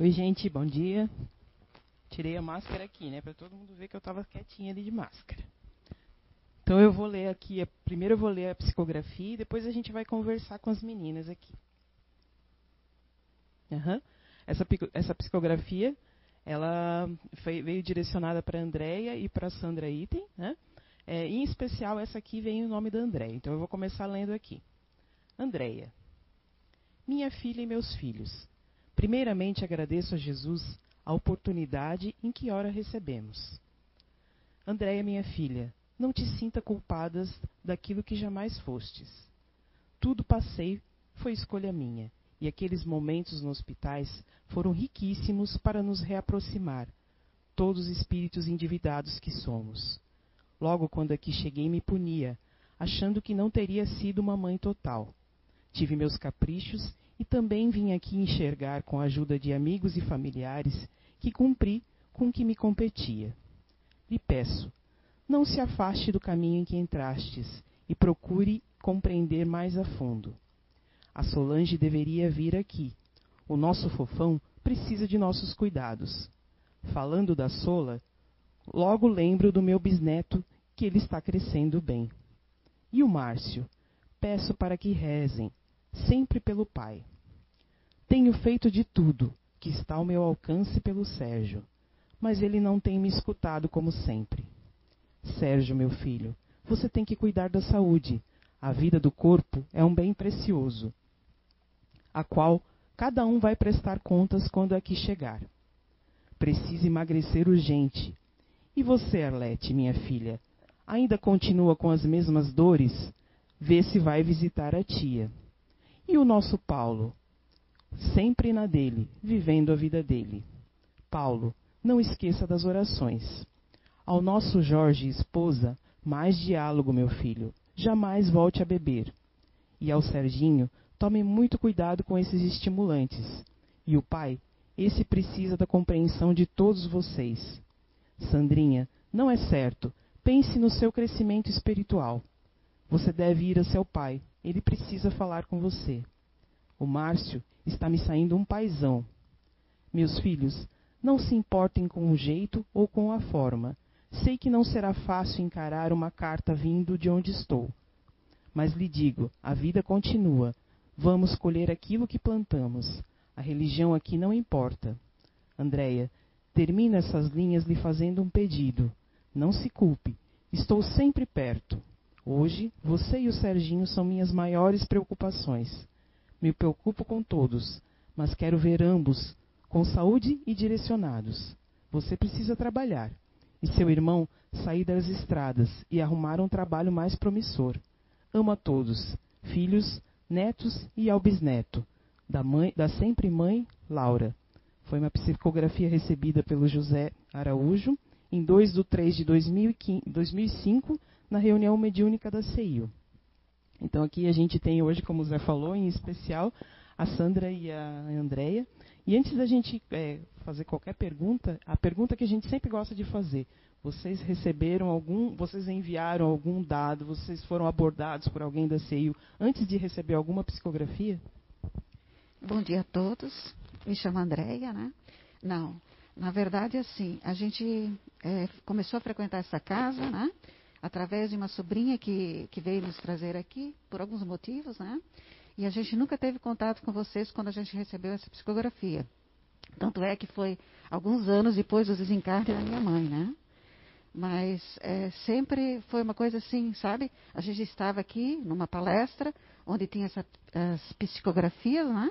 Oi, gente, bom dia. Tirei a máscara aqui, né, para todo mundo ver que eu estava quietinha ali de máscara. Então eu vou ler aqui, primeiro eu vou ler a psicografia e depois a gente vai conversar com as meninas aqui. Uhum. Essa, essa psicografia, ela foi, veio direcionada para a Andrea e para a Sandra Item, né? É, em especial, essa aqui vem o nome da Andréia. Então eu vou começar lendo aqui. Andréia. Minha filha e meus filhos. Primeiramente agradeço a Jesus a oportunidade em que hora recebemos. Andréia, minha filha, não te sinta culpadas daquilo que jamais fostes. Tudo passei foi escolha minha, e aqueles momentos nos hospitais foram riquíssimos para nos reaproximar, todos espíritos endividados que somos. Logo quando aqui cheguei, me punia, achando que não teria sido uma mãe total. Tive meus caprichos e também vim aqui enxergar, com a ajuda de amigos e familiares, que cumpri com o que me competia. Lhe peço, não se afaste do caminho em que entrastes e procure compreender mais a fundo. A Solange deveria vir aqui. O nosso fofão precisa de nossos cuidados. Falando da Sola, Logo lembro do meu bisneto que ele está crescendo bem. E o Márcio? Peço para que rezem, sempre pelo pai. Tenho feito de tudo que está ao meu alcance pelo Sérgio, mas ele não tem me escutado como sempre. Sérgio, meu filho, você tem que cuidar da saúde. A vida do corpo é um bem precioso, a qual cada um vai prestar contas quando aqui chegar. Precisa emagrecer urgente, e você, Arlete, minha filha, ainda continua com as mesmas dores? Vê se vai visitar a tia. E o nosso Paulo? Sempre na dele, vivendo a vida dele. Paulo, não esqueça das orações. Ao nosso Jorge, esposa, mais diálogo, meu filho. Jamais volte a beber. E ao Serginho, tome muito cuidado com esses estimulantes. E o pai, esse precisa da compreensão de todos vocês. Sandrinha, não é certo. Pense no seu crescimento espiritual. Você deve ir a seu pai. Ele precisa falar com você. O Márcio está me saindo um paizão. Meus filhos, não se importem com o jeito ou com a forma. Sei que não será fácil encarar uma carta vindo de onde estou. Mas lhe digo, a vida continua. Vamos colher aquilo que plantamos. A religião aqui não importa. Andréia, Termino essas linhas lhe fazendo um pedido. Não se culpe. Estou sempre perto. Hoje, você e o Serginho são minhas maiores preocupações. Me preocupo com todos, mas quero ver ambos com saúde e direcionados. Você precisa trabalhar. E seu irmão sair das estradas e arrumar um trabalho mais promissor. Amo a todos, filhos, netos e ao bisneto. Da, mãe, da sempre mãe, Laura. Foi uma psicografia recebida pelo José Araújo em 2 de 3 de 2005, na reunião mediúnica da CEIU. Então aqui a gente tem hoje, como o Zé falou, em especial a Sandra e a Andrea. E antes da gente é, fazer qualquer pergunta, a pergunta que a gente sempre gosta de fazer: vocês receberam algum, vocês enviaram algum dado, vocês foram abordados por alguém da CEIU antes de receber alguma psicografia? Bom dia a todos me chamo Andréia, né? Não, na verdade, assim, a gente é, começou a frequentar essa casa, né? Através de uma sobrinha que, que veio nos trazer aqui, por alguns motivos, né? E a gente nunca teve contato com vocês quando a gente recebeu essa psicografia. Tanto é que foi alguns anos depois do desencarne da minha mãe, né? Mas é, sempre foi uma coisa assim, sabe? A gente estava aqui numa palestra onde tinha essa, as psicografias, né?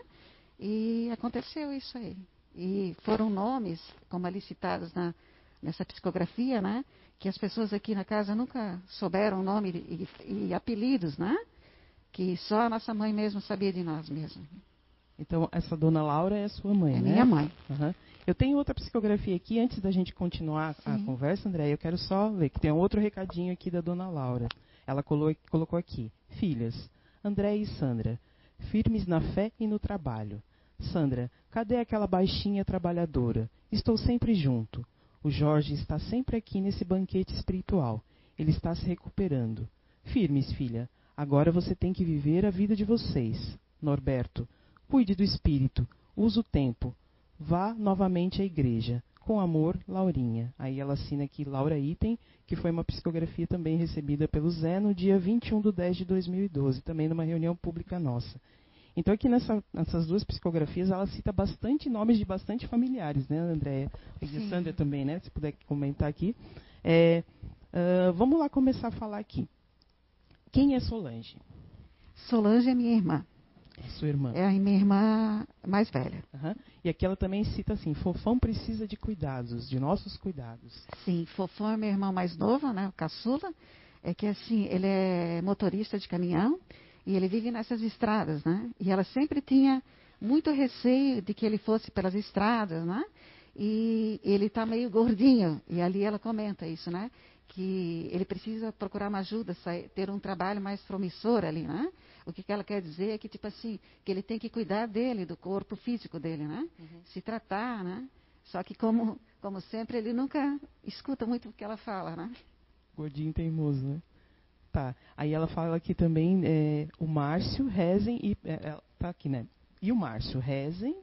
E aconteceu isso aí. E foram nomes, como ali citados na, nessa psicografia, né? Que as pessoas aqui na casa nunca souberam nome e, e apelidos, né? Que só a nossa mãe mesmo sabia de nós mesmos. Então, essa dona Laura é sua mãe, é né? minha mãe. Uhum. Eu tenho outra psicografia aqui. Antes da gente continuar Sim. a conversa, André, eu quero só ler que tem outro recadinho aqui da dona Laura. Ela colocou aqui: Filhas, André e Sandra, firmes na fé e no trabalho. Sandra, cadê aquela baixinha trabalhadora? Estou sempre junto. O Jorge está sempre aqui nesse banquete espiritual. Ele está se recuperando. Firmes, filha. Agora você tem que viver a vida de vocês. Norberto, cuide do espírito. Use o tempo. vá novamente à igreja. Com amor, Laurinha. Aí ela assina aqui Laura Item, que foi uma psicografia também recebida pelo Zé no dia 21 de 10 de 2012, também numa reunião pública nossa. Então, aqui nessa, nessas duas psicografias, ela cita bastante nomes de bastante familiares, né, Andréia? E Sandra também, né? Se puder comentar aqui. É, uh, vamos lá começar a falar aqui. Quem é Solange? Solange é minha irmã. É sua irmã. É a minha irmã mais velha. Uhum. E aqui ela também cita assim: Fofão precisa de cuidados, de nossos cuidados. Sim, Fofão é meu irmão mais novo, né, o caçula. É que assim, ele é motorista de caminhão e ele vive nessas estradas, né? E ela sempre tinha muito receio de que ele fosse pelas estradas, né? E ele está meio gordinho. E ali ela comenta isso, né? Que ele precisa procurar uma ajuda, sair, ter um trabalho mais promissor ali, né? O que, que ela quer dizer é que, tipo assim, que ele tem que cuidar dele, do corpo físico dele, né? Uhum. Se tratar, né? Só que, como, como sempre, ele nunca escuta muito o que ela fala, né? Gordinho teimoso, né? Tá. Aí ela fala aqui também é, o Márcio rezem e é, é tá aqui, né? E o Márcio rezem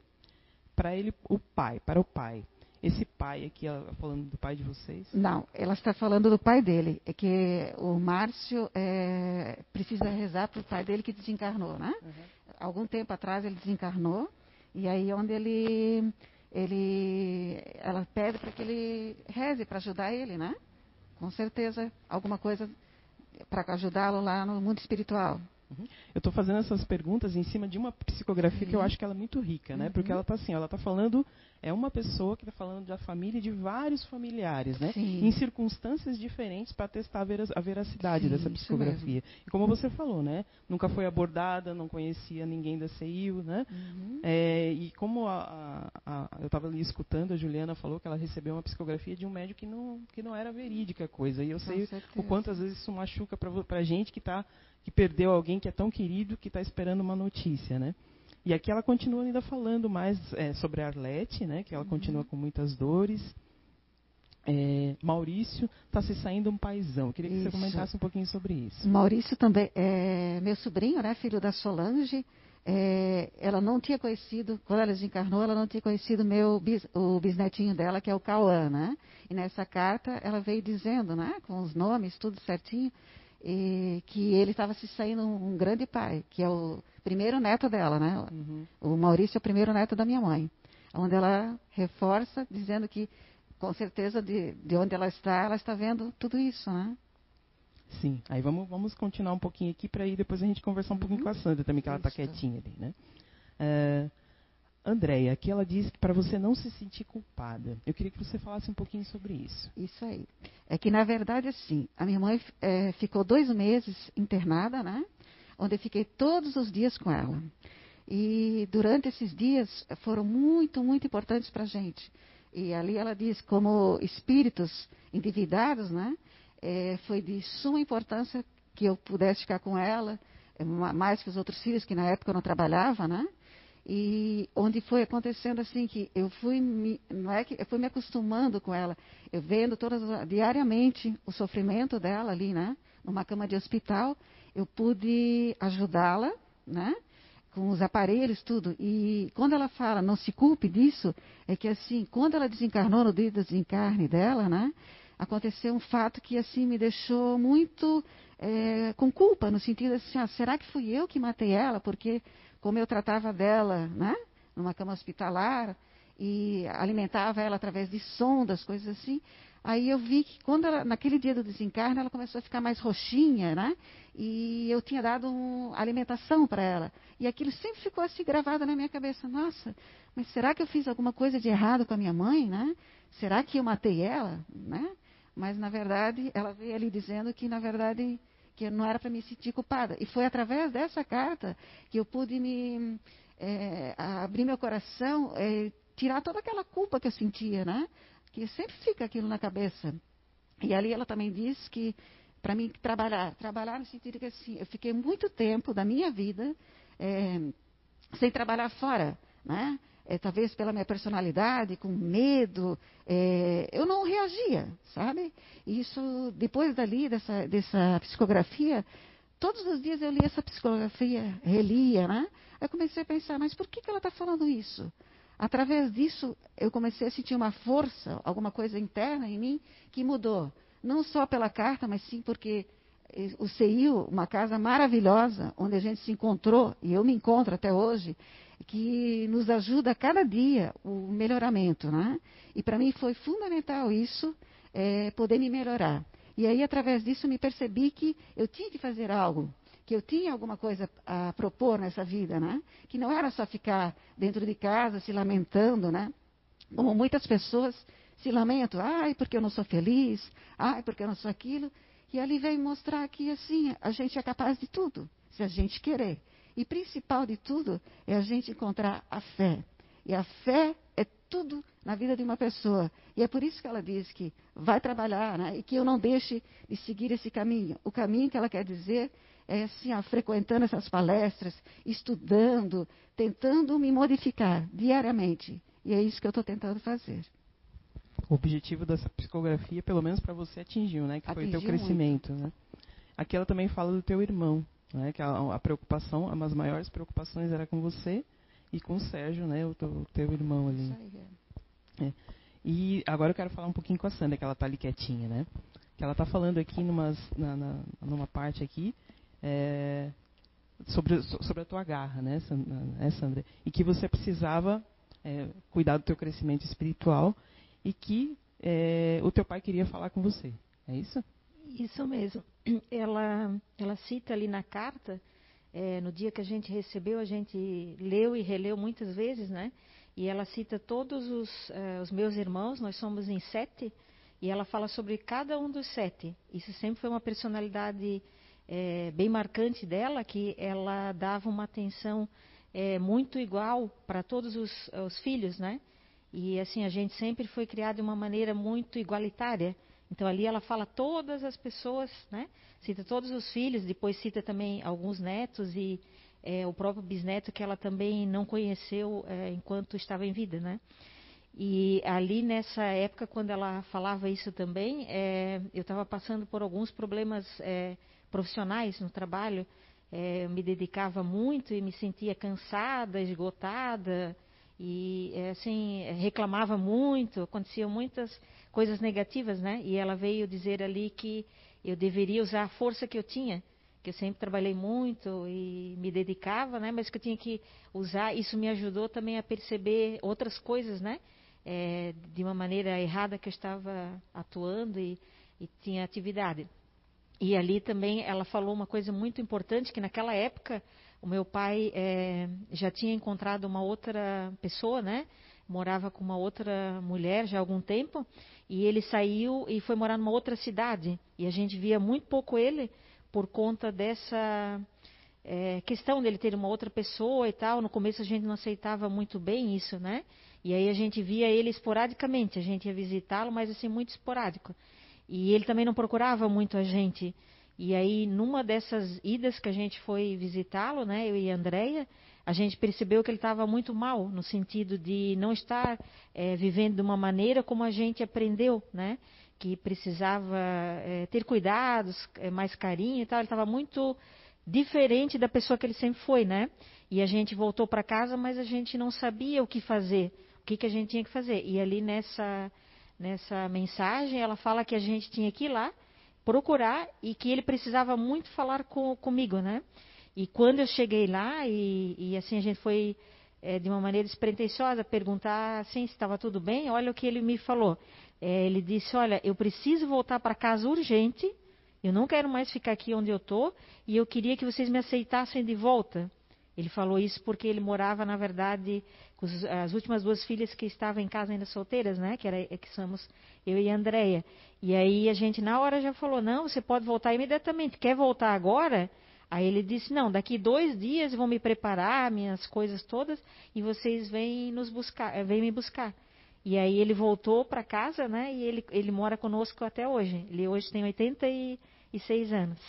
para ele o pai, para o pai. Esse pai aqui, ela tá falando do pai de vocês? Não, ela está falando do pai dele. É que o Márcio é, precisa rezar para o pai dele que desencarnou, né? Uhum. Algum tempo atrás ele desencarnou e aí onde ele ele ela pede para que ele reze para ajudar ele, né? Com certeza alguma coisa para ajudá-lo lá no mundo espiritual. Uhum. Eu estou fazendo essas perguntas em cima de uma psicografia Sim. que eu acho que ela é muito rica, né? Uhum. Porque ela está assim, ela está falando, é uma pessoa que está falando da família de vários familiares, né? Sim. Em circunstâncias diferentes para testar a, veracidade Sim, dessa psicografia. E como você falou, né? Nunca foi abordada, não conhecia ninguém da CIU, né? Uhum. É, e como a, a, a, eu estava ali escutando, a Juliana falou que ela recebeu uma psicografia de um médico que não, que não era verídica a coisa. E eu Com sei certeza. o quanto às vezes isso machuca para a gente que está que perdeu alguém que é tão querido que está esperando uma notícia, né? E aqui ela continua ainda falando mais é, sobre a Arlete, né? Que ela uhum. continua com muitas dores. É, Maurício está se saindo um paizão. Queria que isso. você comentasse um pouquinho sobre isso. Maurício também é meu sobrinho, né? Filho da Solange. É, ela não tinha conhecido, quando ela desencarnou, ela não tinha conhecido meu, o bisnetinho dela, que é o Cauã, né? E nessa carta ela veio dizendo, né? Com os nomes, tudo certinho, e que ele estava se saindo um, grande pai, que é o primeiro neto dela, né? Uhum. O Maurício é o primeiro neto da minha mãe. Onde ela reforça, dizendo que, com certeza, de, de onde ela está, ela está vendo tudo isso, né? Sim. Aí vamos, vamos continuar um pouquinho aqui para aí depois a gente conversar um pouquinho uhum. com a Sandra também, que ela está quietinha ali, né? Uh, Andréia, aqui ela diz para você não se sentir culpada. Eu queria que você falasse um pouquinho sobre isso. Isso aí. É que, na verdade, assim, a minha mãe é, ficou dois meses internada, né? Onde eu fiquei todos os dias com ela. E durante esses dias foram muito, muito importantes para a gente. E ali ela diz, como espíritos endividados, né? É, foi de suma importância que eu pudesse ficar com ela, mais que os outros filhos, que na época eu não trabalhava, né? E onde foi acontecendo assim que eu fui me, é eu fui me acostumando com ela, eu vendo todas diariamente o sofrimento dela ali, né, numa cama de hospital, eu pude ajudá-la, né, com os aparelhos tudo. E quando ela fala não se culpe disso, é que assim, quando ela desencarnou no dia do desencarne dela, né, aconteceu um fato que assim me deixou muito é, com culpa no sentido assim, ah, será que fui eu que matei ela? Porque como eu tratava dela, né? Numa cama hospitalar e alimentava ela através de sondas, coisas assim. Aí eu vi que quando ela, naquele dia do desencarne, ela começou a ficar mais roxinha, né? E eu tinha dado um, alimentação para ela. E aquilo sempre ficou assim gravado na minha cabeça. Nossa, mas será que eu fiz alguma coisa de errado com a minha mãe, né? Será que eu matei ela, né? Mas na verdade, ela veio ali dizendo que na verdade que não era para me sentir culpada. E foi através dessa carta que eu pude me é, abrir meu coração, é, tirar toda aquela culpa que eu sentia, né? Que sempre fica aquilo na cabeça. E ali ela também diz que para mim trabalhar, trabalhar no sentido que assim, eu fiquei muito tempo da minha vida é, sem trabalhar fora, né? É, talvez pela minha personalidade, com medo, é, eu não reagia, sabe? E isso, depois dali, dessa, dessa psicografia, todos os dias eu lia essa psicografia, relia, né? Aí comecei a pensar, mas por que, que ela está falando isso? através disso eu comecei a sentir uma força, alguma coisa interna em mim que mudou. Não só pela carta, mas sim porque o CIU, uma casa maravilhosa, onde a gente se encontrou, e eu me encontro até hoje, que nos ajuda a cada dia o melhoramento. Né? E para mim foi fundamental isso, é, poder me melhorar. E aí, através disso, me percebi que eu tinha que fazer algo, que eu tinha alguma coisa a propor nessa vida, né? Que não era só ficar dentro de casa se lamentando, né? Como muitas pessoas se lamentam, ai, porque eu não sou feliz, ai, porque eu não sou aquilo. E ali veio mostrar que, assim, a gente é capaz de tudo, se a gente querer. E principal de tudo é a gente encontrar a fé. E a fé é tudo na vida de uma pessoa. E é por isso que ela diz que vai trabalhar, né? e que eu não deixe de seguir esse caminho. O caminho que ela quer dizer é assim, ó, frequentando essas palestras, estudando, tentando me modificar diariamente. E é isso que eu estou tentando fazer o objetivo dessa psicografia, pelo menos para você, atingiu, né? Que atingiu foi o teu crescimento, muito. né? Aqui ela também fala do teu irmão, né? Que a, a preocupação, uma das maiores preocupações era com você e com o Sérgio, né? O teu, teu irmão ali. Isso aí, é. é. E agora eu quero falar um pouquinho com a Sandra, que ela está ali quietinha, né? Que ela está falando aqui numas, na, na, numa parte aqui é, sobre, sobre a tua garra, né, né, Sandra? E que você precisava é, cuidar do teu crescimento espiritual e que é, o teu pai queria falar com você. É isso? Isso mesmo. Ela, ela cita ali na carta, é, no dia que a gente recebeu, a gente leu e releu muitas vezes, né? E ela cita todos os, é, os meus irmãos, nós somos em sete, e ela fala sobre cada um dos sete. Isso sempre foi uma personalidade é, bem marcante dela, que ela dava uma atenção é, muito igual para todos os, os filhos, né? E assim, a gente sempre foi criado de uma maneira muito igualitária. Então ali ela fala todas as pessoas, né? Cita todos os filhos, depois cita também alguns netos e é, o próprio bisneto que ela também não conheceu é, enquanto estava em vida, né? E ali nessa época, quando ela falava isso também, é, eu estava passando por alguns problemas é, profissionais no trabalho. É, eu me dedicava muito e me sentia cansada, esgotada, e é, assim reclamava muito, aconteciam muitas coisas negativas, né? E ela veio dizer ali que eu deveria usar a força que eu tinha, que eu sempre trabalhei muito e me dedicava, né? Mas que eu tinha que usar. Isso me ajudou também a perceber outras coisas, né? É, de uma maneira errada que eu estava atuando e, e tinha atividade. E ali também ela falou uma coisa muito importante que naquela época o meu pai é, já tinha encontrado uma outra pessoa, né? Morava com uma outra mulher já há algum tempo. E ele saiu e foi morar numa outra cidade. E a gente via muito pouco ele por conta dessa é, questão dele ter uma outra pessoa e tal. No começo a gente não aceitava muito bem isso, né? E aí a gente via ele esporadicamente. A gente ia visitá-lo, mas assim, muito esporádico. E ele também não procurava muito a gente. E aí, numa dessas idas que a gente foi visitá-lo, né, eu e a Andrea, a gente percebeu que ele estava muito mal, no sentido de não estar é, vivendo de uma maneira como a gente aprendeu, né? Que precisava é, ter cuidados, é, mais carinho e tal. Ele estava muito diferente da pessoa que ele sempre foi, né? E a gente voltou para casa, mas a gente não sabia o que fazer, o que, que a gente tinha que fazer. E ali nessa, nessa mensagem, ela fala que a gente tinha que ir lá procurar e que ele precisava muito falar com, comigo, né? E quando eu cheguei lá e, e assim a gente foi é, de uma maneira despretensiosa perguntar assim se estava tudo bem, olha o que ele me falou. É, ele disse, olha, eu preciso voltar para casa urgente, eu não quero mais ficar aqui onde eu estou e eu queria que vocês me aceitassem de volta. Ele falou isso porque ele morava, na verdade, com as últimas duas filhas que estavam em casa ainda solteiras, né? Que, era, que somos eu e a Andrea. E aí a gente, na hora, já falou: não, você pode voltar imediatamente. Quer voltar agora? Aí ele disse: não, daqui dois dias vou me preparar, minhas coisas todas, e vocês vêm nos buscar, eh, vêm me buscar. E aí ele voltou para casa, né? E ele, ele mora conosco até hoje. Ele hoje tem 86 anos.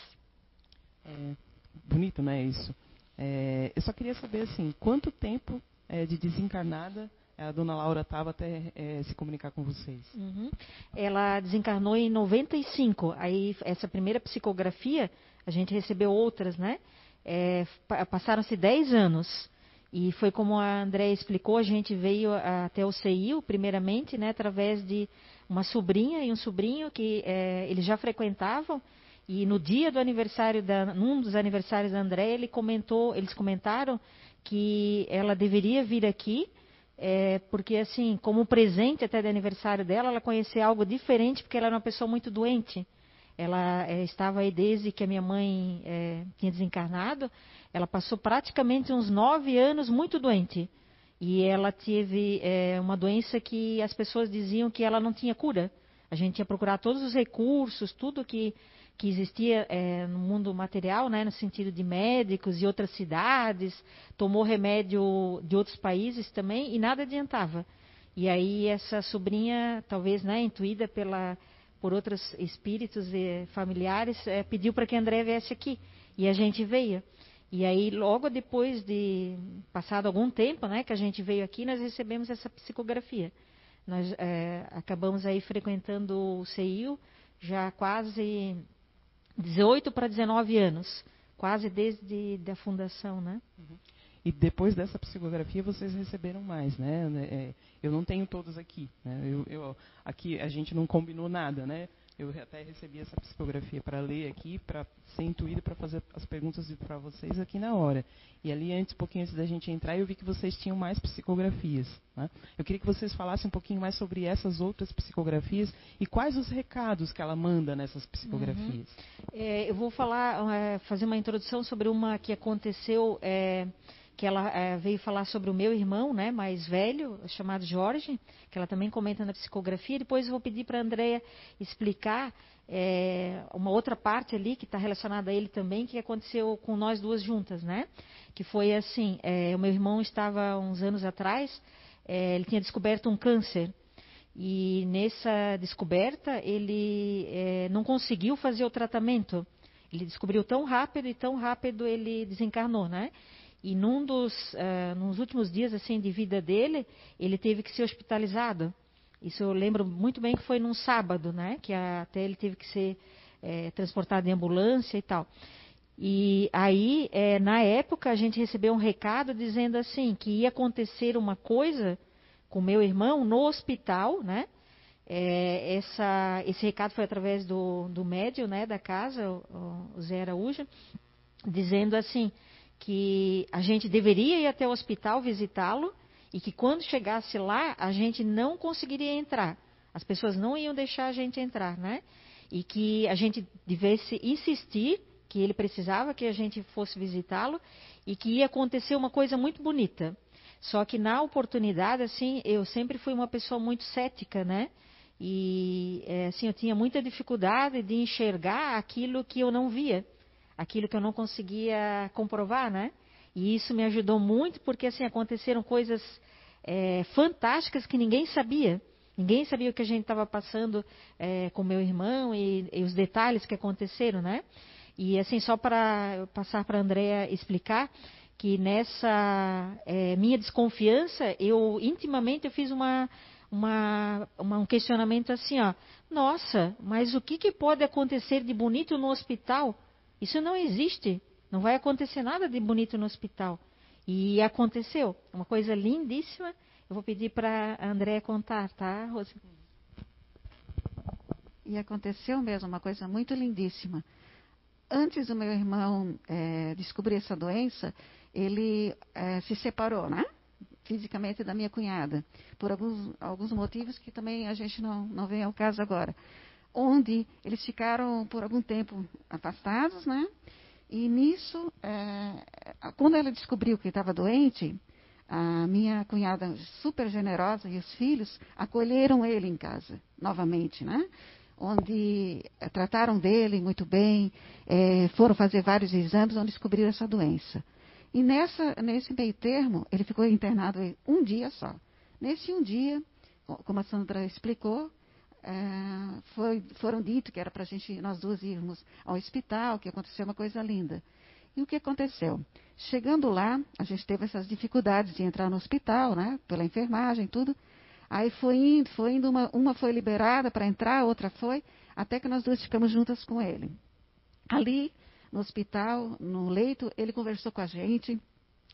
É, bonito, né? Isso. É, eu só queria saber assim, quanto tempo é, de desencarnada a dona Laura estava até é, se comunicar com vocês? Uhum. Ela desencarnou em 95. Aí essa primeira psicografia, a gente recebeu outras, né? É, Passaram-se 10 anos. E foi como a André explicou, a gente veio até o CEIU, primeiramente, né, através de uma sobrinha e um sobrinho que é, eles já frequentavam. E no dia do aniversário, da, num dos aniversários da André, ele comentou, eles comentaram que ela deveria vir aqui, é, porque assim, como presente até do aniversário dela, ela conhecer algo diferente, porque ela era uma pessoa muito doente. Ela é, estava aí desde que a minha mãe é, tinha desencarnado. Ela passou praticamente uns nove anos muito doente. E ela teve é, uma doença que as pessoas diziam que ela não tinha cura. A gente ia procurar todos os recursos, tudo que, que existia é, no mundo material, né, no sentido de médicos e outras cidades, tomou remédio de outros países também e nada adiantava. E aí essa sobrinha, talvez né, intuída pela, por outros espíritos e familiares, é, pediu para que André viesse aqui. E a gente veio. E aí, logo depois de passado algum tempo, né, que a gente veio aqui, nós recebemos essa psicografia. Nós é, acabamos aí frequentando o CEIU já quase 18 para 19 anos, quase desde a fundação, né? Uhum. E depois dessa psicografia vocês receberam mais, né? É, eu não tenho todos aqui, né? Eu, eu, aqui a gente não combinou nada, né? Eu até recebi essa psicografia para ler aqui, para ser intuído para fazer as perguntas para vocês aqui na hora. E ali, antes, um pouquinho antes da gente entrar, eu vi que vocês tinham mais psicografias. Né? Eu queria que vocês falassem um pouquinho mais sobre essas outras psicografias e quais os recados que ela manda nessas psicografias. Uhum. É, eu vou falar, é, fazer uma introdução sobre uma que aconteceu. É que ela é, veio falar sobre o meu irmão, né, mais velho, chamado Jorge, que ela também comenta na psicografia. Depois eu vou pedir para a Andrea explicar é, uma outra parte ali que está relacionada a ele também, que aconteceu com nós duas juntas, né? Que foi assim, é, o meu irmão estava uns anos atrás, ele tinha descoberto um câncer. E nessa descoberta ele não conseguiu fazer o tratamento. Ele descobriu tão rápido e tão rápido ele desencarnou, né? E num dos, uh, nos últimos dias assim de vida dele, ele teve que ser hospitalizado. Isso eu lembro muito bem que foi num sábado, né? Que até ele teve que ser é, transportado em ambulância e tal. E aí, é, na época, a gente recebeu um recado dizendo assim que ia acontecer uma coisa com meu irmão no hospital, né? É, essa, esse recado foi através do, do médium, né, da casa, o, o Zé Araújo, dizendo assim que a gente deveria ir até o hospital visitá-lo e que quando chegasse lá a gente não conseguiria entrar. As pessoas não iam deixar a gente entrar, né? E que a gente devesse insistir que ele precisava que a gente fosse visitá-lo e que ia acontecer uma coisa muito bonita. Só que na oportunidade, assim, eu sempre fui uma pessoa muito cética, né? E é, assim, eu tinha muita dificuldade de enxergar aquilo que eu não via aquilo que eu não conseguia comprovar, né? E isso me ajudou muito porque assim aconteceram coisas é, fantásticas que ninguém sabia. Ninguém sabia o que a gente estava passando é, com meu irmão e, e, os detalhes que aconteceram, né? E assim só para passar para a Andrea explicar que nessa é, minha desconfiança eu intimamente eu fiz uma, uma, uma, um questionamento assim, ó, nossa, mas o que, que pode acontecer de bonito no hospital? Isso não existe. Não vai acontecer nada de bonito no hospital. E aconteceu. Uma coisa lindíssima. Eu vou pedir para a André contar, tá, Rose? E aconteceu mesmo, uma coisa muito lindíssima. Antes do meu irmão é, descobrir essa doença, ele é, se separou, né? Fisicamente da minha cunhada. Por alguns, alguns motivos que também a gente não, não vem ao caso agora onde eles ficaram por algum tempo afastados, né? E nisso, é, quando ela descobriu que estava doente, a minha cunhada super generosa e os filhos acolheram ele em casa novamente, né? Onde é, trataram dele muito bem, é, foram fazer vários exames onde descobriram essa doença. E nessa, nesse meio termo, ele ficou internado um dia só. Nesse um dia, como a Sandra explicou, é, foi, foram dito que era para gente, nós duas irmos ao hospital, que aconteceu uma coisa linda. E o que aconteceu? Chegando lá, a gente teve essas dificuldades de entrar no hospital, né? Pela enfermagem, tudo. Aí foi indo, foi indo, uma, uma foi liberada para entrar, a outra foi, até que nós duas ficamos juntas com ele. Ali, no hospital, no leito, ele conversou com a gente,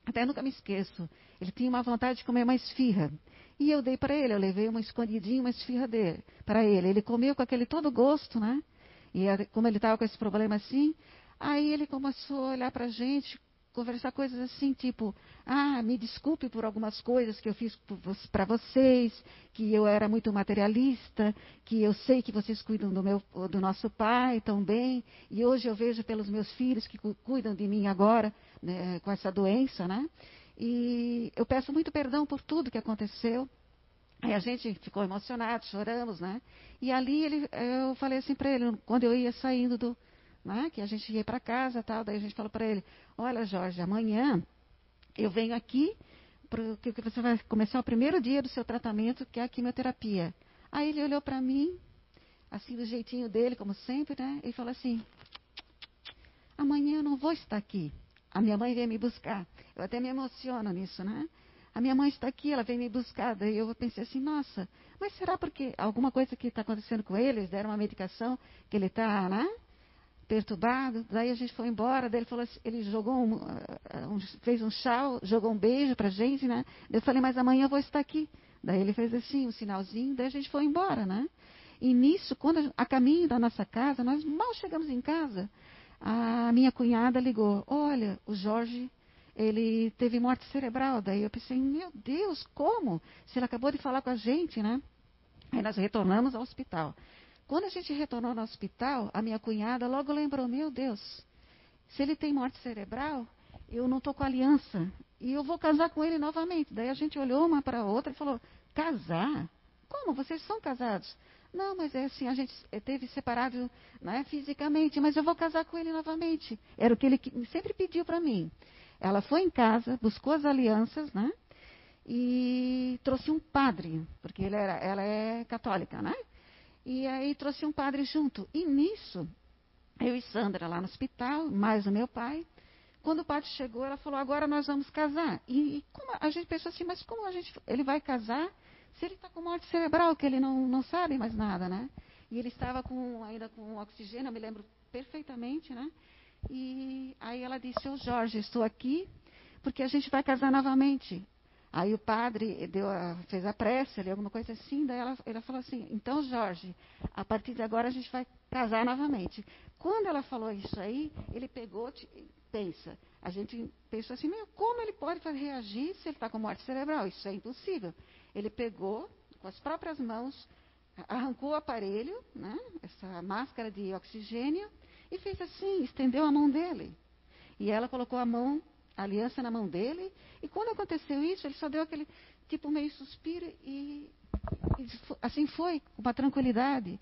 até nunca me esqueço, ele tinha uma vontade de comer uma esfirra. E eu dei para ele, eu levei uma escondidinha, uma esfirra dele, para ele. Ele comeu com aquele todo gosto, né? E como ele estava com esse problema assim, aí ele começou a olhar para a gente conversar coisas assim, tipo, ah, me desculpe por algumas coisas que eu fiz para vocês, que eu era muito materialista, que eu sei que vocês cuidam do, meu, do nosso pai tão bem, e hoje eu vejo pelos meus filhos que cuidam de mim agora, né, com essa doença, né? E eu peço muito perdão por tudo que aconteceu. Aí a gente ficou emocionado, choramos, né? E ali ele, eu falei assim para ele, quando eu ia saindo do, né, que a gente ia para casa tal. Daí a gente falou para ele: Olha, Jorge, amanhã eu venho aqui porque você vai começar o primeiro dia do seu tratamento, que é a quimioterapia. Aí ele olhou para mim, assim do jeitinho dele, como sempre, né? E falou assim: Amanhã eu não vou estar aqui. A minha mãe vem me buscar. Eu até me emociono nisso, né? A minha mãe está aqui, ela vem me buscar. Daí eu pensei assim, nossa, mas será porque alguma coisa que está acontecendo com ele? Eles deram uma medicação que ele está, né? perturbado. Daí a gente foi embora. Daí ele falou assim, ele jogou um, uh, um, fez um chá, jogou um beijo pra gente, né? Eu falei, mas amanhã eu vou estar aqui. Daí ele fez assim, um sinalzinho, daí a gente foi embora, né? E nisso, quando a, a caminho da nossa casa, nós mal chegamos em casa, a minha cunhada ligou, olha, o Jorge, ele teve morte cerebral. Daí eu pensei, meu Deus, como? Se ele acabou de falar com a gente, né? Aí nós retornamos ao hospital. Quando a gente retornou no hospital, a minha cunhada logo lembrou: meu Deus, se ele tem morte cerebral, eu não estou com aliança. E eu vou casar com ele novamente. Daí a gente olhou uma para a outra e falou: casar? Como? Vocês são casados? Não, mas é assim, a gente teve separado né, fisicamente, mas eu vou casar com ele novamente. Era o que ele sempre pediu para mim. Ela foi em casa, buscou as alianças, né? E trouxe um padre, porque era, ela é católica, né? E aí trouxe um padre junto. E nisso, eu e Sandra lá no hospital, mais o meu pai. Quando o padre chegou, ela falou: agora nós vamos casar. E como, a gente pensou assim: mas como a gente, ele vai casar se ele está com morte cerebral, que ele não, não sabe mais nada, né? E ele estava com, ainda com oxigênio, eu me lembro perfeitamente, né? E aí ela disse: Ô Jorge, estou aqui porque a gente vai casar novamente. Aí o padre a, fez a prece ali, alguma coisa assim, daí ela, ela falou assim, então Jorge, a partir de agora a gente vai casar novamente. Quando ela falou isso aí, ele pegou, pensa, a gente pensou assim, meu, como ele pode reagir se ele está com morte cerebral? Isso é impossível. Ele pegou com as próprias mãos, arrancou o aparelho, né, essa máscara de oxigênio, e fez assim, estendeu a mão dele. E ela colocou a mão a aliança na mão dele. E quando aconteceu isso, ele só deu aquele tipo meio suspiro e, e assim foi, com uma tranquilidade.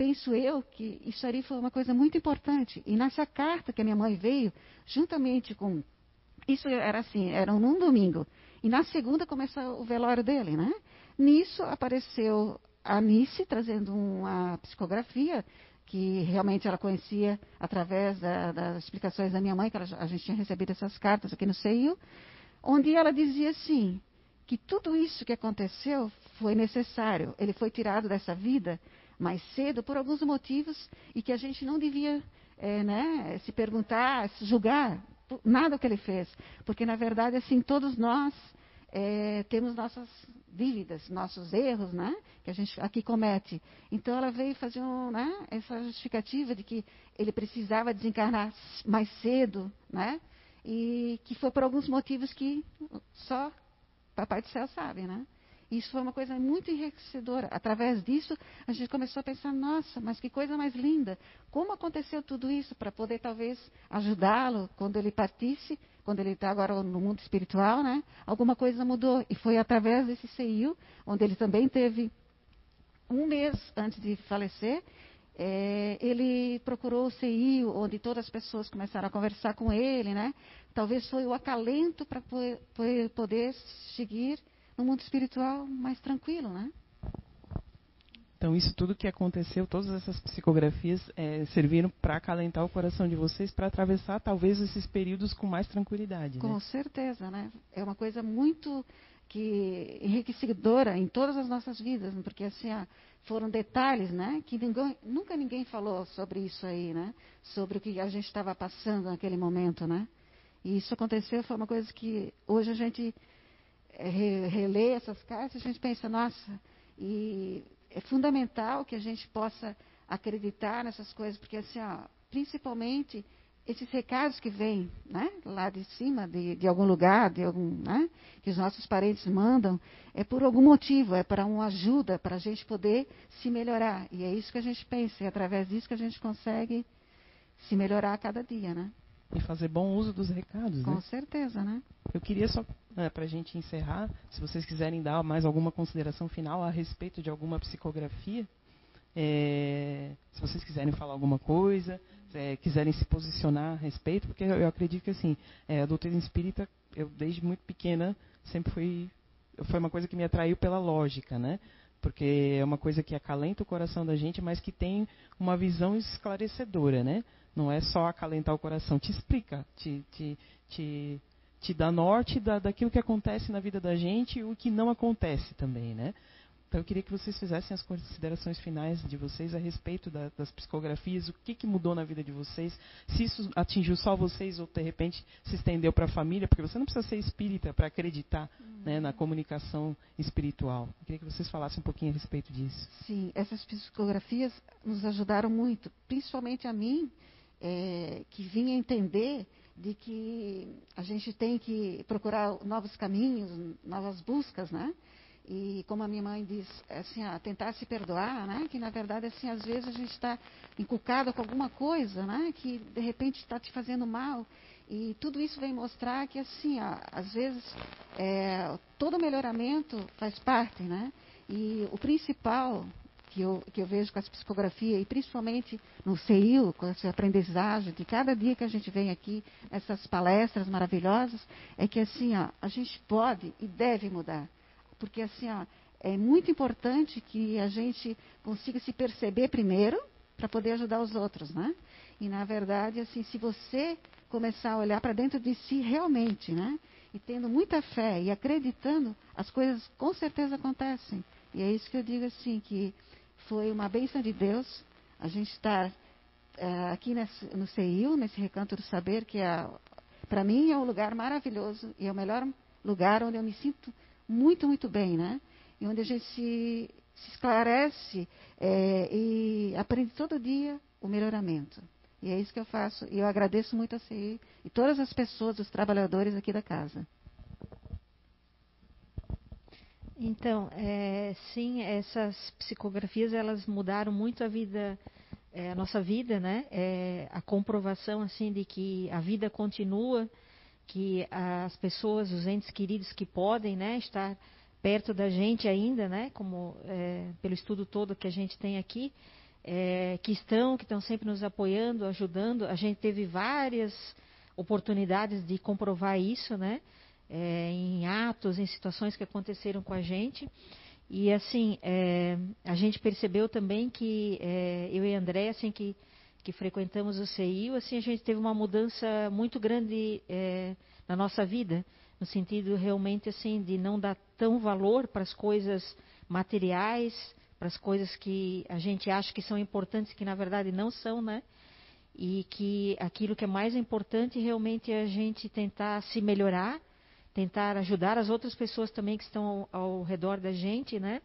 Penso eu que isso aí foi uma coisa muito importante. E nessa carta que a minha mãe veio, juntamente com. Isso era assim, era num domingo. E na segunda começou o velório dele, né? Nisso apareceu a Nice trazendo uma psicografia que realmente ela conhecia através da, das explicações da minha mãe, que ela, a gente tinha recebido essas cartas aqui no CEIU, onde ela dizia assim, que tudo isso que aconteceu foi necessário. Ele foi tirado dessa vida mais cedo por alguns motivos e que a gente não devia é, né, se perguntar, se julgar nada que ele fez, porque na verdade assim todos nós é, temos nossas dívidas, nossos erros, né? Que a gente aqui comete. Então ela veio fazer um, né, essa justificativa de que ele precisava desencarnar mais cedo, né? E que foi por alguns motivos que só Papai do Céu sabe, né? Isso foi uma coisa muito enriquecedora. Através disso, a gente começou a pensar: nossa, mas que coisa mais linda! Como aconteceu tudo isso para poder talvez ajudá-lo quando ele partisse, quando ele está agora no mundo espiritual, né? Alguma coisa mudou. E foi através desse CIU, onde ele também teve um mês antes de falecer. É, ele procurou o CI, onde todas as pessoas começaram a conversar com ele, né? Talvez foi o acalento para poder seguir no mundo espiritual mais tranquilo, né? Então, isso tudo que aconteceu, todas essas psicografias é, serviram para acalentar o coração de vocês para atravessar talvez esses períodos com mais tranquilidade. Com né? certeza, né? É uma coisa muito que enriquecedora em todas as nossas vidas, porque assim ah, foram detalhes, né? Que ninguém, nunca ninguém falou sobre isso aí, né? Sobre o que a gente estava passando naquele momento, né? E isso aconteceu, foi uma coisa que hoje a gente é, relê essas cartas a gente pensa, nossa, e é fundamental que a gente possa acreditar nessas coisas, porque assim, ó, principalmente esses recados que vêm né, lá de cima, de, de algum lugar, de algum, né, que os nossos parentes mandam, é por algum motivo, é para uma ajuda, para a gente poder se melhorar. E é isso que a gente pensa, e é através disso que a gente consegue se melhorar a cada dia, né? E fazer bom uso dos recados, Com né? certeza, né? Eu queria só, né, para a gente encerrar, se vocês quiserem dar mais alguma consideração final a respeito de alguma psicografia, é, se vocês quiserem falar alguma coisa, é, quiserem se posicionar a respeito, porque eu, acredito que assim, é, a doutrina espírita, eu desde muito pequena sempre fui, foi uma coisa que me atraiu pela lógica, né? Porque é uma coisa que acalenta o coração da gente, mas que tem uma visão esclarecedora, né? Não é só acalentar o coração, te explica, te, te, te, te dá norte da, daquilo que acontece na vida da gente e o que não acontece também, né? Então eu queria que vocês fizessem as considerações finais de vocês a respeito da, das psicografias, o que, que, mudou na vida de vocês, se isso atingiu só vocês ou de repente se estendeu para a família, porque você não precisa ser espírita para acreditar uhum. né, na comunicação espiritual. Eu queria que vocês falassem um pouquinho a respeito disso. Sim, essas psicografias nos ajudaram muito, principalmente a mim, é, que vinha entender de que a gente tem que procurar novos caminhos, novas buscas, né? E como a minha mãe diz, assim, ah, tentar se perdoar, né? Que na verdade, assim, às vezes a gente está encucado com alguma coisa, né? Que de repente está te fazendo mal. E tudo isso vem mostrar que, assim, às vezes, é, todo melhoramento faz parte, né? E o principal que eu, que eu vejo com essa psicografia, e principalmente no CEIU, com essa aprendizagem, de cada dia que a gente vem aqui, essas palestras maravilhosas, é que, assim, ó, a gente pode e deve mudar porque assim, ó, é muito importante que a gente consiga se perceber primeiro para poder ajudar os outros, né? E na verdade, assim, se você começar a olhar para dentro de si realmente, né? E tendo muita fé e acreditando, as coisas com certeza acontecem. E é isso que eu digo assim, que foi uma bênção de Deus a gente estar é, aqui nesse, no CEIU, nesse Recanto do Saber, que é, para mim é um lugar maravilhoso e é o melhor lugar onde eu me sinto muito, muito bem, né? E onde a gente se, se esclarece é, e aprende todo dia o melhoramento. E é isso que eu faço. E eu agradeço muito a CI e todas as pessoas, os trabalhadores aqui da casa. Então, é, sim, essas psicografias elas mudaram muito a vida, é, a nossa vida, né? É, a comprovação assim de que a vida continua que as pessoas, os entes queridos que podem né, estar perto da gente ainda, né, como é, pelo estudo todo que a gente tem aqui, é, que estão, que estão sempre nos apoiando, ajudando. A gente teve várias oportunidades de comprovar isso, né, é, em atos, em situações que aconteceram com a gente. E assim, é, a gente percebeu também que é, eu e André, assim que que frequentamos o CIU, assim a gente teve uma mudança muito grande é, na nossa vida, no sentido realmente assim de não dar tão valor para as coisas materiais, para as coisas que a gente acha que são importantes, que na verdade não são, né? E que aquilo que é mais importante realmente é a gente tentar se melhorar, tentar ajudar as outras pessoas também que estão ao, ao redor da gente, né?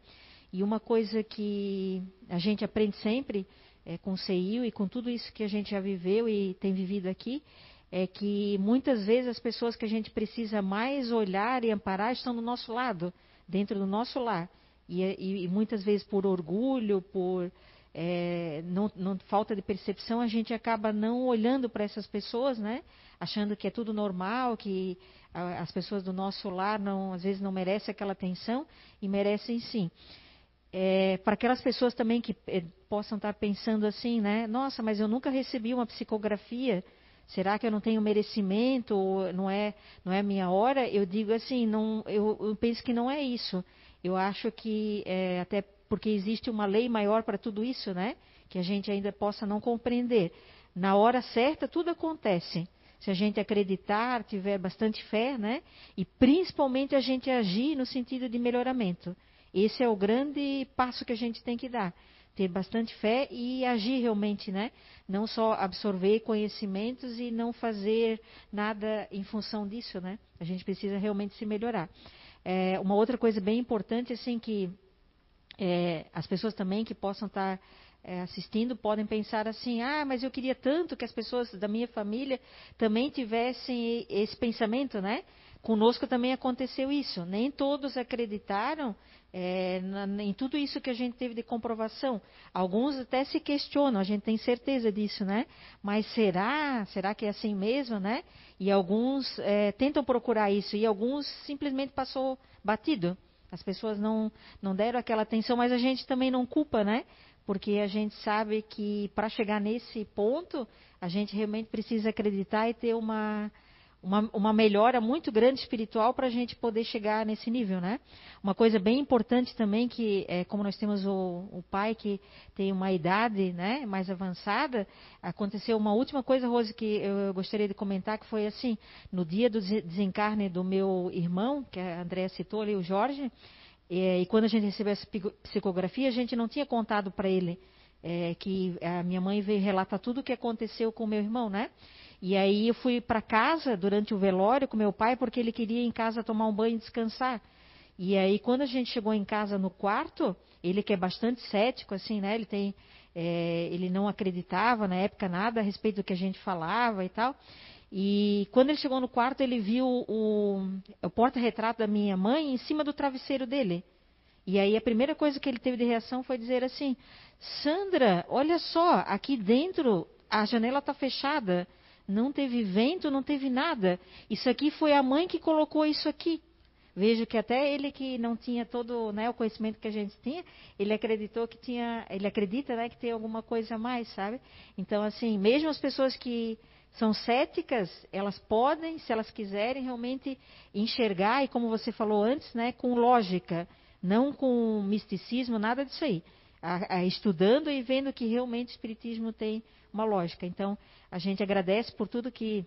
E uma coisa que a gente aprende sempre é, com o CEIU e com tudo isso que a gente já viveu e tem vivido aqui, é que muitas vezes as pessoas que a gente precisa mais olhar e amparar estão do nosso lado, dentro do nosso lar. E, e, e muitas vezes por orgulho, por é, não, não, falta de percepção, a gente acaba não olhando para essas pessoas, né? Achando que é tudo normal, que as pessoas do nosso lar não, às vezes não merecem aquela atenção e merecem sim. É, para aquelas pessoas também que é, possam estar pensando assim, né? Nossa, mas eu nunca recebi uma psicografia. Será que eu não tenho merecimento? Ou não é, não é minha hora? Eu digo assim, não, eu, eu penso que não é isso. Eu acho que é, até porque existe uma lei maior para tudo isso, né? Que a gente ainda possa não compreender. Na hora certa tudo acontece. Se a gente acreditar, tiver bastante fé, né? E principalmente a gente agir no sentido de melhoramento. Esse é o grande passo que a gente tem que dar. ter bastante fé e agir realmente, né? Não só absorver conhecimentos e não fazer nada em função disso, né? A gente precisa realmente se melhorar. É, uma outra coisa bem importante, assim, que é, as pessoas também que possam estar é, assistindo podem pensar assim: ah, mas eu queria tanto que as pessoas da minha família também tivessem esse pensamento, né? Conosco também aconteceu isso. Nem todos acreditaram é, na, em tudo isso que a gente teve de comprovação. Alguns até se questionam, a gente tem certeza disso, né? Mas será? Será que é assim mesmo, né? E alguns é, tentam procurar isso e alguns simplesmente passou batido. As pessoas não, não deram aquela atenção, mas a gente também não culpa, né? Porque a gente sabe que para chegar nesse ponto, a gente realmente precisa acreditar e ter uma, uma, uma melhora muito grande espiritual para a gente poder chegar nesse nível, né? Uma coisa bem importante também que, é, como nós temos o, o, pai que tem uma idade, né, mais avançada, aconteceu uma última coisa, Rose, que eu gostaria de comentar, que foi assim, no dia do desencarne do meu irmão, que a Andréa citou ali, o Jorge, é, e quando a gente recebeu essa psicografia, a gente não tinha contado para ele é, que a minha mãe veio relatar tudo o que aconteceu com o meu irmão, né? E aí eu fui para casa durante o velório com meu pai porque ele queria ir em casa tomar um banho e descansar. E aí quando a gente chegou em casa no quarto, ele que é bastante cético assim, né? Ele tem, é, ele não acreditava na época nada a respeito do que a gente falava e tal. E quando ele chegou no quarto, ele viu o, o porta-retrato da minha mãe em cima do travesseiro dele. E aí a primeira coisa que ele teve de reação foi dizer assim: Sandra, olha só, aqui dentro a janela está fechada não teve vento, não teve nada. Isso aqui foi a mãe que colocou isso aqui. Vejo que até ele que não tinha todo né, o conhecimento que a gente tinha, ele acreditou que tinha, ele acredita né, que tem alguma coisa a mais, sabe? Então, assim, mesmo as pessoas que são céticas, elas podem, se elas quiserem, realmente enxergar, e como você falou antes, né, com lógica, não com misticismo, nada disso aí. A, a, estudando e vendo que realmente o Espiritismo tem uma lógica. Então, a gente agradece por tudo que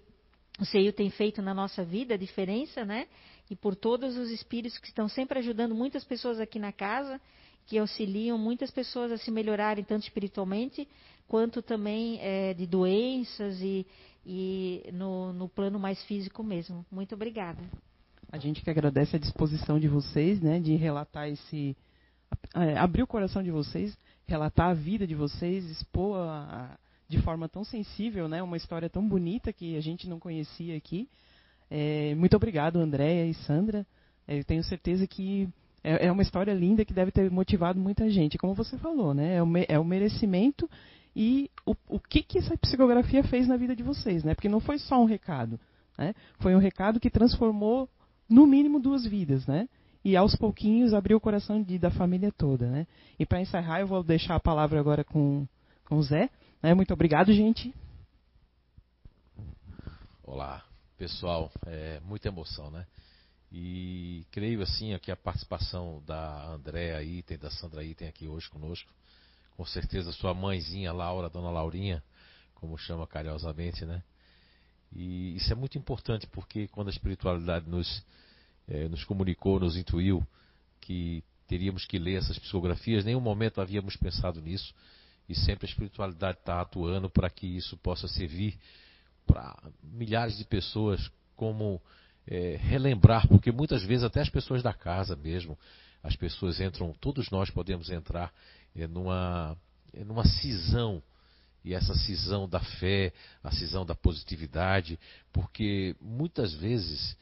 o CEIU tem feito na nossa vida, a diferença, né? E por todos os espíritos que estão sempre ajudando muitas pessoas aqui na casa, que auxiliam muitas pessoas a se melhorarem, tanto espiritualmente, quanto também é, de doenças e, e no, no plano mais físico mesmo. Muito obrigada. A gente que agradece a disposição de vocês, né, de relatar esse. É, abrir o coração de vocês, relatar a vida de vocês, expor a, de forma tão sensível, né? Uma história tão bonita que a gente não conhecia aqui. É, muito obrigado, Andréia e Sandra. É, eu tenho certeza que é, é, uma história linda que deve ter motivado muita gente. Como você falou, né? É o, é o merecimento e o, o que, que essa psicografia fez na vida de vocês, né? Porque não foi só um recado, né? Foi um recado que transformou no mínimo duas vidas, né? E aos pouquinhos abriu o coração de, da família toda, né? E para encerrar, eu vou deixar a palavra agora com, com o Zé. Né? Muito obrigado, gente. Olá, pessoal. É muita emoção, né? E creio assim que a participação da Andréa Item, da Sandra Item aqui hoje conosco, com certeza sua mãezinha Laura, dona Laurinha, como chama carinhosamente, né? E isso é muito importante porque quando a espiritualidade nos, é, nos comunicou, nos intuiu que teríamos que ler essas psicografias, nenhum momento havíamos pensado nisso e sempre a espiritualidade está atuando para que isso possa servir para milhares de pessoas como é, relembrar, porque muitas vezes até as pessoas da casa mesmo, as pessoas entram, todos nós podemos entrar é, numa, é, numa cisão. E essa cisão da fé, a cisão da positividade, porque muitas vezes,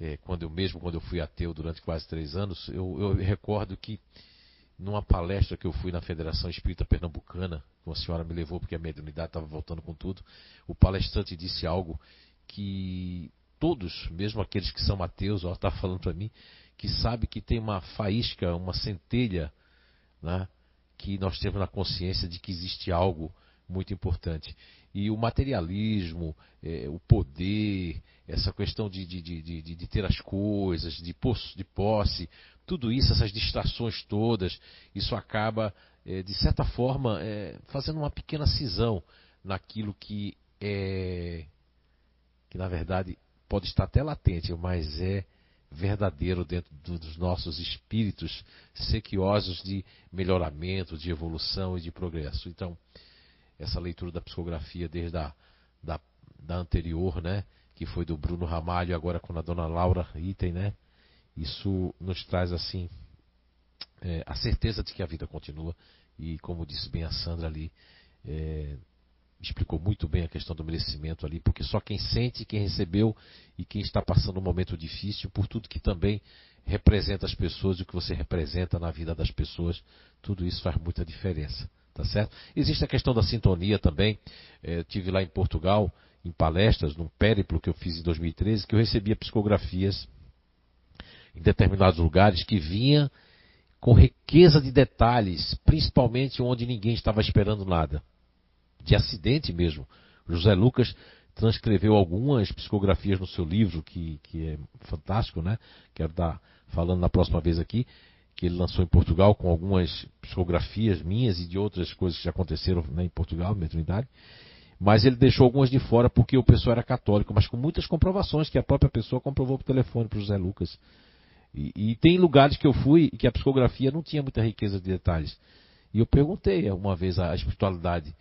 é, quando eu mesmo, quando eu fui ateu durante quase três anos, eu, eu recordo que numa palestra que eu fui na Federação Espírita Pernambucana, uma senhora me levou porque a mediunidade estava voltando com tudo, o palestrante disse algo que todos, mesmo aqueles que são ateus, está falando para mim, que sabe que tem uma faísca, uma centelha, né, que nós temos na consciência de que existe algo muito importante. E o materialismo, é, o poder, essa questão de, de, de, de, ter as coisas, de posse, tudo isso, essas distrações todas, isso acaba, é, de certa forma, é, fazendo uma pequena cisão naquilo que é, que na verdade pode estar até latente, mas é verdadeiro dentro dos nossos espíritos sequiosos de melhoramento, de evolução e de progresso. Então, essa leitura da psicografia desde a da, da anterior, né, que foi do Bruno Ramalho, agora com a dona Laura Item, né, isso nos traz assim é, a certeza de que a vida continua e, como disse bem a Sandra ali, é, explicou muito bem a questão do merecimento ali, porque só quem sente, quem recebeu e quem está passando um momento difícil, por tudo que também representa as pessoas, o que você representa na vida das pessoas, tudo isso faz muita diferença, tá certo? Existe a questão da sintonia também. É, tive lá em Portugal, em palestras, num périplo que eu fiz em 2013, que eu recebia psicografias em determinados lugares que vinha com riqueza de detalhes, principalmente onde ninguém estava esperando nada de acidente mesmo. José Lucas transcreveu algumas psicografias no seu livro, que, que é fantástico, né? Quero estar falando na próxima vez aqui, que ele lançou em Portugal com algumas psicografias minhas e de outras coisas que já aconteceram né, em Portugal, mediunidade. Mas ele deixou algumas de fora porque o pessoal era católico, mas com muitas comprovações que a própria pessoa comprovou por telefone para José Lucas. E, e, tem lugares que eu fui que a psicografia não tinha muita riqueza de detalhes. E eu perguntei uma vez a espiritualidade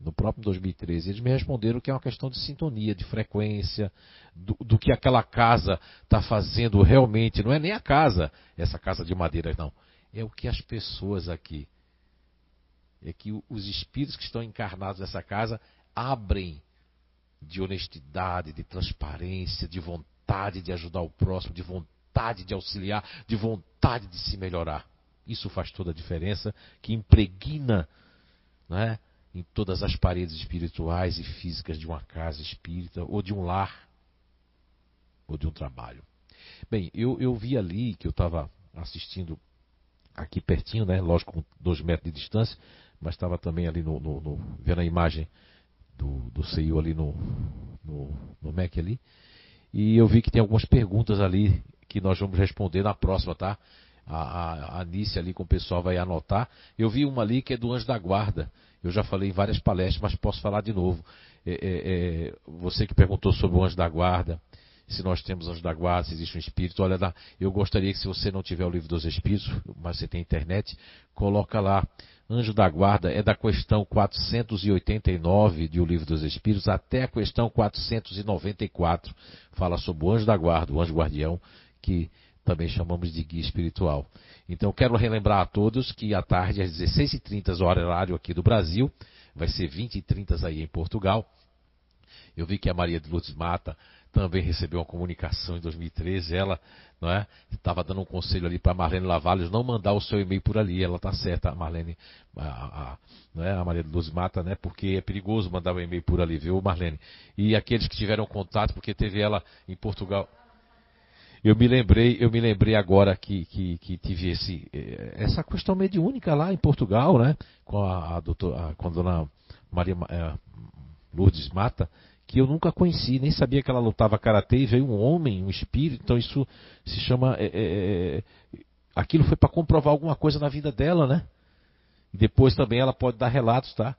no próprio 2013, eles me responderam que é uma questão de sintonia, de frequência, do, do que aquela casa está fazendo realmente. Não é nem a casa, essa casa de madeira, não. É o que as pessoas aqui, é que os espíritos que estão encarnados nessa casa abrem de honestidade, de transparência, de vontade de ajudar o próximo, de vontade de auxiliar, de vontade de se melhorar. Isso faz toda a diferença, que impregna, não é? Em todas as paredes espirituais e físicas de uma casa espírita, ou de um lar, ou de um trabalho. Bem, eu, eu vi ali que eu estava assistindo aqui pertinho, né? Lógico, com dois metros de distância, mas estava também ali no, no, no, vendo a imagem do, do CIO ali no, no, no Mac ali. E eu vi que tem algumas perguntas ali que nós vamos responder na próxima, tá? A, a, a Anice ali com o pessoal vai anotar. Eu vi uma ali que é do Anjo da Guarda. Eu já falei em várias palestras, mas posso falar de novo. É, é, é, você que perguntou sobre o anjo da guarda, se nós temos anjo da guarda, se existe um espírito, olha lá, eu gostaria que se você não tiver o livro dos espíritos, mas você tem internet, coloca lá. Anjo da guarda é da questão 489 de O Livro dos Espíritos até a questão 494. Fala sobre o anjo da guarda, o anjo guardião, que também chamamos de guia espiritual. Então quero relembrar a todos que à tarde, às 16h30, horário aqui do Brasil, vai ser 20h30 aí em Portugal. Eu vi que a Maria de Lourdes Mata também recebeu uma comunicação em 2013. Ela não é, estava dando um conselho ali para Marlene Lavalles não mandar o seu e-mail por ali. Ela está certa, a Marlene, a, a, é, a Maria de Lourdes Mata, né? Porque é perigoso mandar o um e-mail por ali, viu, Marlene? E aqueles que tiveram contato, porque teve ela em Portugal. Eu me lembrei, eu me lembrei agora que, que, que tive esse, eh, essa questão mediúnica lá em Portugal, né? Com a, a, doutor, a, com a dona Maria é, Lourdes Mata, que eu nunca conheci, nem sabia que ela lutava karatê e veio um homem, um espírito, então isso se chama. É, é, aquilo foi para comprovar alguma coisa na vida dela, né? Depois também ela pode dar relatos, tá?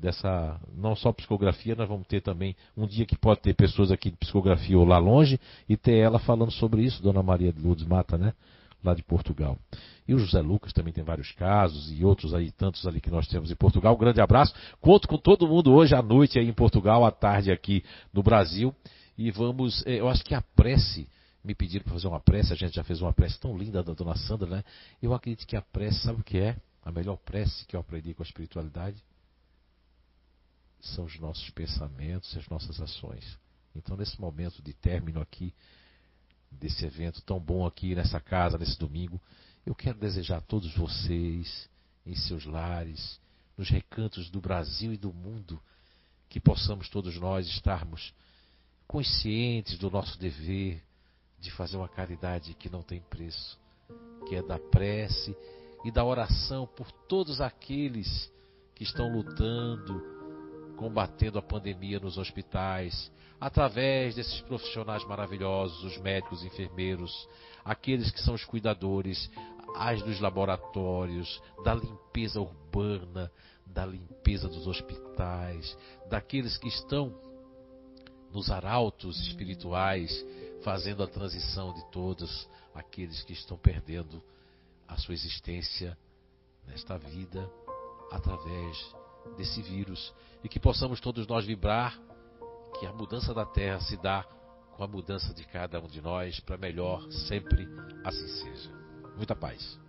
Dessa não só psicografia, nós vamos ter também um dia que pode ter pessoas aqui de psicografia ou lá longe e ter ela falando sobre isso, Dona Maria de Lourdes Mata, né? Lá de Portugal. E o José Lucas também tem vários casos e outros aí, tantos ali que nós temos em Portugal. Um grande abraço. Conto com todo mundo hoje à noite aí em Portugal, à tarde aqui no Brasil. E vamos, eh, eu acho que a prece, me pediram para fazer uma prece, a gente já fez uma prece tão linda da Dona Sandra, né? Eu acredito que a prece, sabe o que é? A melhor prece que eu aprendi com a espiritualidade? São os nossos pensamentos, as nossas ações. Então, nesse momento de término aqui, desse evento tão bom aqui nessa casa, nesse domingo, eu quero desejar a todos vocês, em seus lares, nos recantos do Brasil e do mundo, que possamos todos nós estarmos conscientes do nosso dever de fazer uma caridade que não tem preço, que é da prece e da oração por todos aqueles que estão lutando combatendo a pandemia nos hospitais, através desses profissionais maravilhosos, os médicos, enfermeiros, aqueles que são os cuidadores, as dos laboratórios, da limpeza urbana, da limpeza dos hospitais, daqueles que estão nos arautos espirituais, fazendo a transição de todos aqueles que estão perdendo a sua existência nesta vida através desse vírus e que possamos todos nós vibrar que a mudança da Terra se dá com a mudança de cada um de nós para melhor, sempre assim seja. Muita paz.